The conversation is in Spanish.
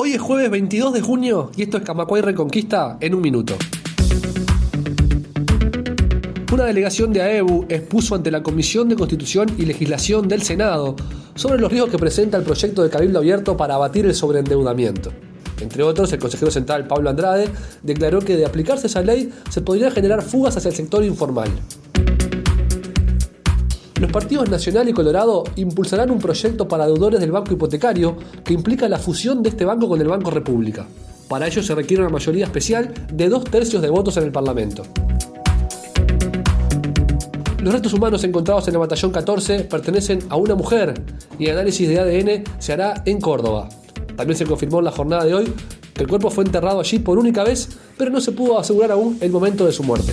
Hoy es jueves 22 de junio y esto es Camacuay Reconquista en un minuto. Una delegación de AEBU expuso ante la Comisión de Constitución y Legislación del Senado sobre los riesgos que presenta el proyecto de Cabildo Abierto para abatir el sobreendeudamiento. Entre otros, el consejero central Pablo Andrade declaró que de aplicarse esa ley se podrían generar fugas hacia el sector informal. Los partidos Nacional y Colorado impulsarán un proyecto para deudores del banco hipotecario que implica la fusión de este banco con el Banco República. Para ello se requiere una mayoría especial de dos tercios de votos en el Parlamento. Los restos humanos encontrados en el batallón 14 pertenecen a una mujer y el análisis de ADN se hará en Córdoba. También se confirmó en la jornada de hoy que el cuerpo fue enterrado allí por única vez, pero no se pudo asegurar aún el momento de su muerte.